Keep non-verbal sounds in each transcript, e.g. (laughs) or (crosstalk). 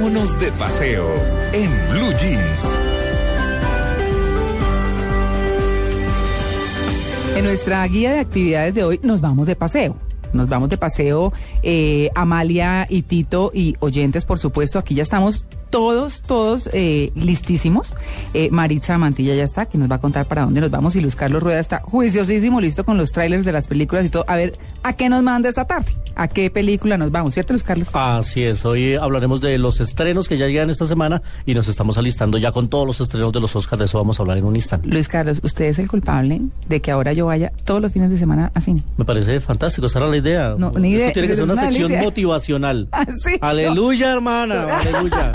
Vámonos de paseo en Blue Jeans. En nuestra guía de actividades de hoy nos vamos de paseo. Nos vamos de paseo, eh, Amalia y Tito y oyentes, por supuesto. Aquí ya estamos todos, todos eh, listísimos. Eh, Maritza Mantilla ya está, que nos va a contar para dónde nos vamos. Y Luis Carlos Rueda está juiciosísimo, listo con los trailers de las películas y todo. A ver, ¿a qué nos manda esta tarde? ¿A qué película nos vamos? ¿Cierto, Luis Carlos? Así es, hoy hablaremos de los estrenos que ya llegan esta semana y nos estamos alistando ya con todos los estrenos de los Oscars. De eso vamos a hablar en un instante. Luis Carlos, usted es el culpable de que ahora yo vaya todos los fines de semana a cine. Me parece fantástico, esa era la idea. No, ni idea. Esto tiene que ser una una sección motivacional. (laughs) Ah, sí, no. Aleluya, hermana, (laughs) aleluya.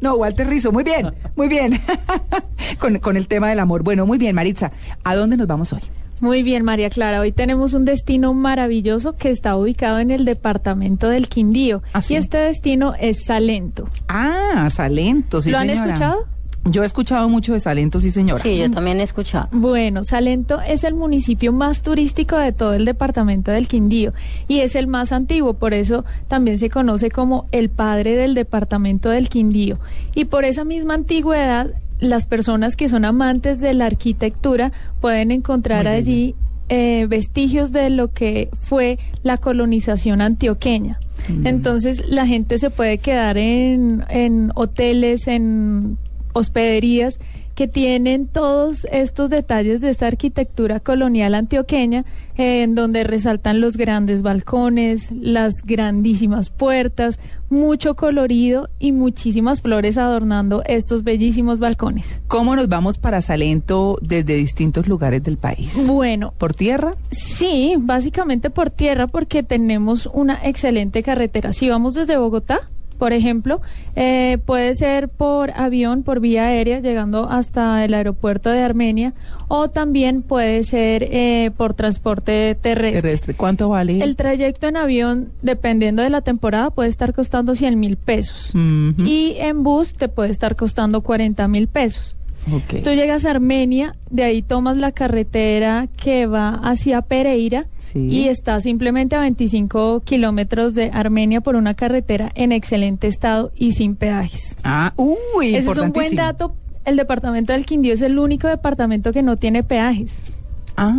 No, Walter Rizzo, muy bien, muy bien. (laughs) con, con el tema del amor. Bueno, muy bien, Maritza. ¿A dónde nos vamos hoy? Muy bien, María Clara. Hoy tenemos un destino maravilloso que está ubicado en el departamento del Quindío. ¿Ah, sí? Y este destino es Salento. Ah, Salento, sí, ¿Lo han señora. escuchado? Yo he escuchado mucho de Salento, sí, señora. Sí, yo también he escuchado. Bueno, Salento es el municipio más turístico de todo el departamento del Quindío y es el más antiguo, por eso también se conoce como el padre del departamento del Quindío. Y por esa misma antigüedad, las personas que son amantes de la arquitectura pueden encontrar allí eh, vestigios de lo que fue la colonización antioqueña. Entonces la gente se puede quedar en, en hoteles, en hospederías que tienen todos estos detalles de esta arquitectura colonial antioqueña, eh, en donde resaltan los grandes balcones, las grandísimas puertas, mucho colorido y muchísimas flores adornando estos bellísimos balcones. ¿Cómo nos vamos para Salento desde distintos lugares del país? Bueno, ¿Por tierra? Sí, básicamente por tierra porque tenemos una excelente carretera. Si vamos desde Bogotá, por ejemplo, eh, puede ser por avión, por vía aérea, llegando hasta el aeropuerto de Armenia, o también puede ser eh, por transporte terrestre. Terrestre. ¿Cuánto vale? El trayecto en avión, dependiendo de la temporada, puede estar costando 100 mil pesos. Y en bus te puede estar costando 40 mil pesos. Ok. Tú llegas a Armenia, de ahí tomas la carretera que va hacia Pereira Sí. y está simplemente a 25 kilómetros de Armenia por una carretera en excelente estado y sin peajes. Ah, uy, Ese es un buen dato. El departamento del Quindío es el único departamento que no tiene peajes. Ah.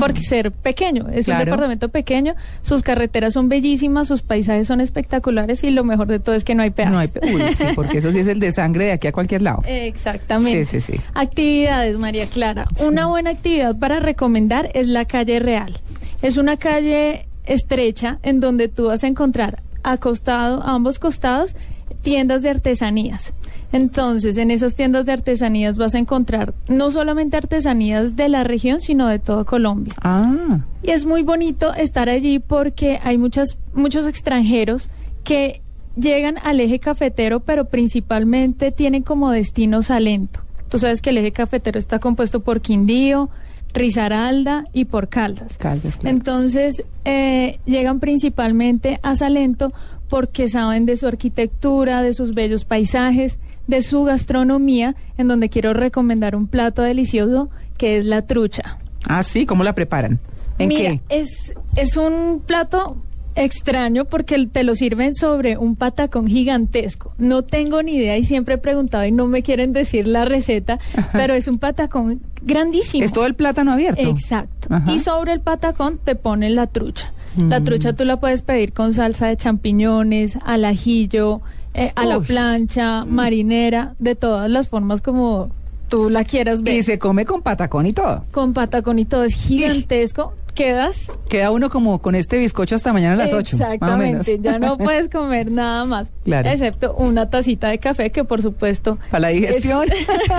Porque ser pequeño, es Claro. un departamento pequeño, sus carreteras son bellísimas, sus paisajes son espectaculares y lo mejor de todo es que no hay peajes. No hay, uy, sí, porque eso sí es el de sangre de aquí a cualquier lado. Exactamente. Sí, sí, sí. Actividades, María Clara. Una buena actividad para recomendar es la calle Real. Es una calle estrecha en donde tú vas a encontrar acostado, a ambos costados, tiendas de artesanías. Entonces, en esas tiendas de artesanías vas a encontrar no solamente artesanías de la región, sino de toda Colombia. Ah, Y es muy bonito estar allí porque hay muchas, muchos extranjeros que llegan al eje cafetero, pero principalmente tienen como destino Salento. Tú sabes que el eje cafetero está compuesto por Quindío, Risaralda y por Caldas. Caldas, claro. Entonces, eh, llegan principalmente a Salento porque saben de su arquitectura, de sus bellos paisajes, de su gastronomía, en donde quiero recomendar un plato delicioso que es la trucha. ah, sí, ¿cómo la preparan? ¿En Mira, qué? Es, es un plato extraño porque te lo sirven sobre un patacón gigantesco. No tengo ni idea y siempre he preguntado y no me quieren decir la receta, pero es un patacón grandísimo. Es todo el plátano abierto. Exacto. Ajá. Y sobre el patacón te ponen la trucha. La Mm. trucha tú la puedes pedir con salsa de champiñones, al ajillo, eh, a la plancha, marinera, de todas las formas como tú la quieras ver. Y se come con patacón y todo. Con patacón y todo es gigantesco. Quedas Queda uno como con este bizcocho hasta mañana a las 8. Exactamente, ya no (laughs) puedes comer nada más, Claro. excepto una tacita de café que por supuesto Para la digestión.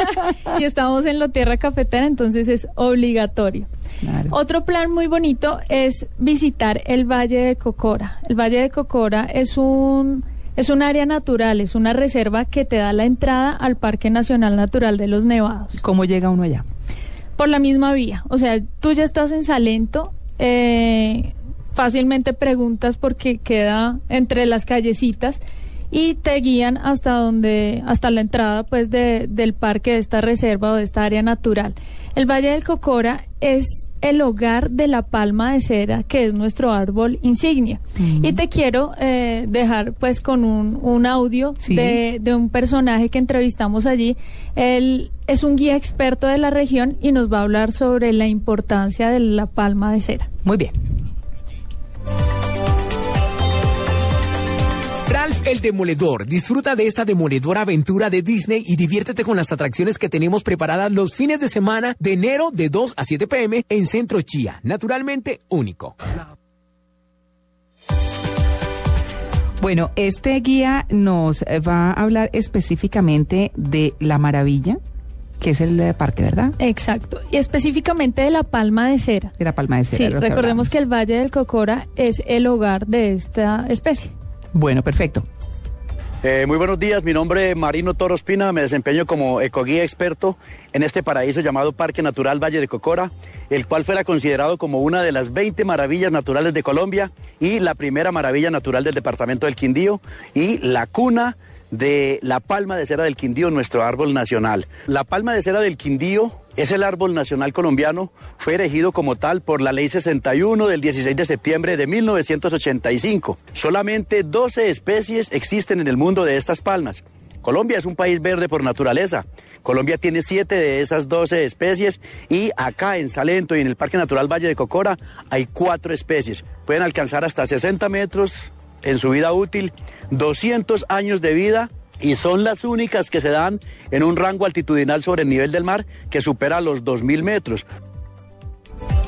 (laughs) y estamos en la tierra cafetera, entonces es obligatorio. Claro. Otro plan muy bonito es visitar el Valle de Cocora. El Valle de Cocora es un es un área natural, es una reserva que te da la entrada al Parque Nacional Natural de los Nevados ¿Cómo llega uno allá? Por la misma vía. O sea, tú ya estás en Salento, eh, fácilmente preguntas porque queda entre las callecitas y te guían hasta donde, hasta la entrada pues de, del parque de esta reserva o de esta área natural. El Valle del Cocora es el hogar de la palma de cera, que es nuestro árbol insignia. Y te quiero eh, dejar pues con un, un audio Sí. de, de un personaje que entrevistamos allí. Él es un guía experto de la región y nos va a hablar sobre la importancia de la palma de cera. Muy bien. El Demoledor. Disfruta de esta demoledora aventura de Disney y diviértete con las atracciones que tenemos preparadas los fines de semana de enero de 2 a 7 pm en Centro Chía. Naturalmente único. Bueno, este guía nos va a hablar específicamente de La Maravilla, que es el parque, ¿verdad? Exacto. Y específicamente de la palma de cera. De la Palma de Cera. Sí, recordemos hablamos. que el Valle del Cocora es el hogar de esta especie. Bueno, perfecto. Eh, muy buenos días, mi nombre es Marino Toro Espina, me desempeño como ecoguía experto en este paraíso llamado Parque Natural Valle de Cocora, el cual fuera considerado como una de las 20 maravillas naturales de Colombia y la primera maravilla natural del departamento del Quindío y la cuna de la palma de cera del Quindío, nuestro árbol nacional. La palma de cera del Quindío es el árbol nacional colombiano, fue erigido como tal por la ley 61 del 16 de septiembre de 1985. Solamente 12 especies existen en el mundo de estas palmas. Colombia es un país verde por naturaleza. Colombia tiene siete de esas 12 especies y acá en Salento y en el Parque Natural Valle de Cocora hay cuatro especies. Pueden alcanzar hasta 60 metros en su vida útil, 200 años de vida y son las únicas que se dan en un rango altitudinal sobre el nivel del mar que supera los 2.000 metros.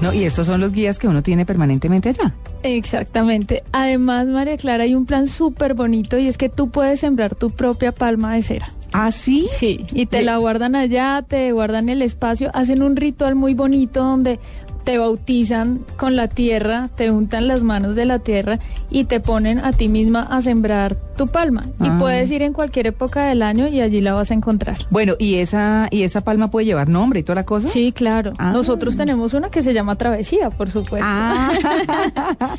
No, y estos son los guías que uno tiene permanentemente allá. Exactamente. Además, María Clara, hay un plan súper bonito y es que tú puedes sembrar tu propia palma de cera. ¿Ah, sí? Sí, y te la guardan allá, te guardan el espacio, hacen un ritual muy bonito donde te bautizan con la tierra, te untan las manos de la tierra y te ponen a ti misma a sembrar tu palma. Ah. Y puedes ir en cualquier época del año y allí la vas a encontrar. Bueno, ¿y esa, ¿y esa palma puede llevar nombre y toda la cosa? Sí, claro. Ah. Nosotros tenemos una que se llama Travesía, por supuesto. Ah,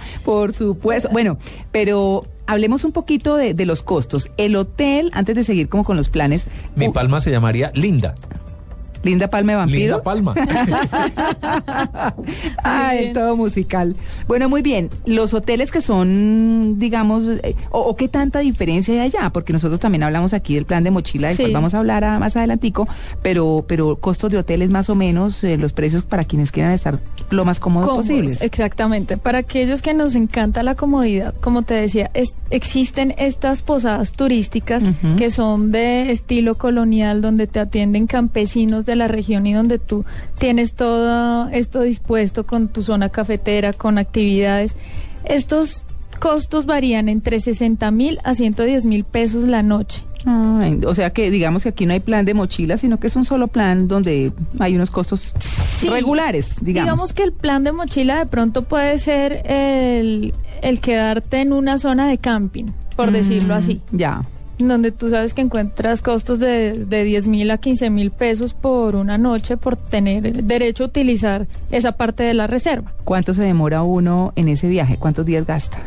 (laughs) por supuesto. Bueno, pero hablemos un poquito de, de los costos. El hotel, antes de seguir como con los planes, Mi uh, palma se llamaría Linda. Linda Palma de Vampiro. Linda Palma. (laughs) Ah, el todo musical. Bueno, muy bien. Los hoteles que son, digamos, eh, o, o qué tanta diferencia hay allá, porque nosotros también hablamos aquí del plan de mochila, del Sí. cual vamos a hablar a- más adelantico, pero, pero costos de hoteles más o menos, eh, los precios para quienes quieran estar lo más cómodos Cómodos, posibles. Exactamente. Para aquellos que nos encanta la comodidad, como te decía, es- existen estas posadas turísticas que son de estilo colonial, donde te atienden campesinos de la región y donde tú tienes todo esto dispuesto con tu zona cafetera, con actividades. Estos costos varían entre 60 mil a 110 mil pesos la noche. Ay, o sea que digamos que aquí no hay plan de mochila, sino que es un solo plan donde hay unos costos Sí. regulares, digamos. que el plan de mochila de pronto puede ser el, el quedarte en una zona de camping, por Mm, decirlo así, Ya. Donde tú sabes que encuentras costos de, de 10 mil a 15 mil pesos por una noche por tener derecho a utilizar esa parte de la reserva. ¿Cuánto se demora uno en ese viaje? ¿Cuántos días gasta?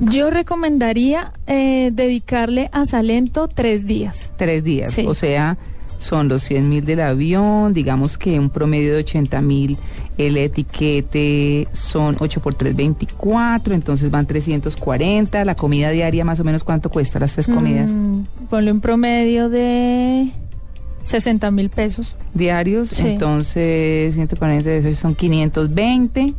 Yo recomendaría eh, dedicarle a Salento tres días. Tres días. Sí. O sea, son los 100 mil del avión, digamos que un promedio de 80 mil. El etiquete son 8 por 3, 24, entonces van 340. La comida diaria, más o menos, ¿cuánto cuesta las tres comidas? Mm, ponle un promedio de 60 mil pesos. diarios, Sí. entonces 140 de esos son 520.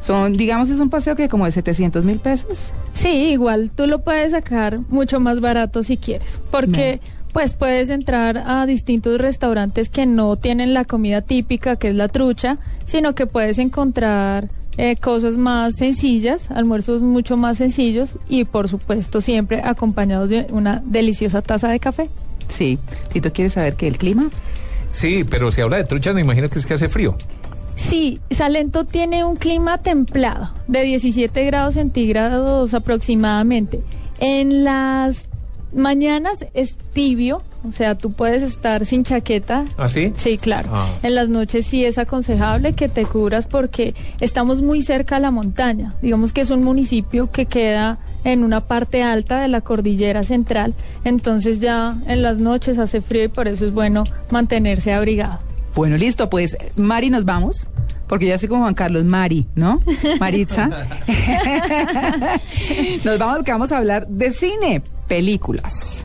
Son, digamos, es un paseo que como de 700 mil pesos. Sí, igual tú lo puedes sacar mucho más barato si quieres, porque pues puedes entrar a distintos restaurantes que no tienen la comida típica, que es la trucha, sino que puedes encontrar eh, cosas más sencillas, almuerzos mucho más sencillos y por supuesto siempre acompañados de una deliciosa taza de café. Sí. Tito quiere saber que el clima. Sí, pero si habla de truchas, me imagino que es que hace frío. Sí, Salento tiene un clima templado, de 17 grados centígrados aproximadamente. En las mañanas es tibio, O sea, tú puedes estar sin chaqueta. ¿Ah, sí? Sí, claro. Ah. En las noches sí es aconsejable que te cubras porque estamos muy cerca a la montaña. Digamos que es un municipio que queda en una parte alta de la cordillera central. Entonces ya en las noches hace frío y por eso es bueno mantenerse abrigado. Bueno, listo, pues Mari, nos vamos. Porque yo soy como Juan Carlos Mari, ¿no? (laughs) Maritza. (laughs) nos vamos, que vamos a hablar de cine, películas.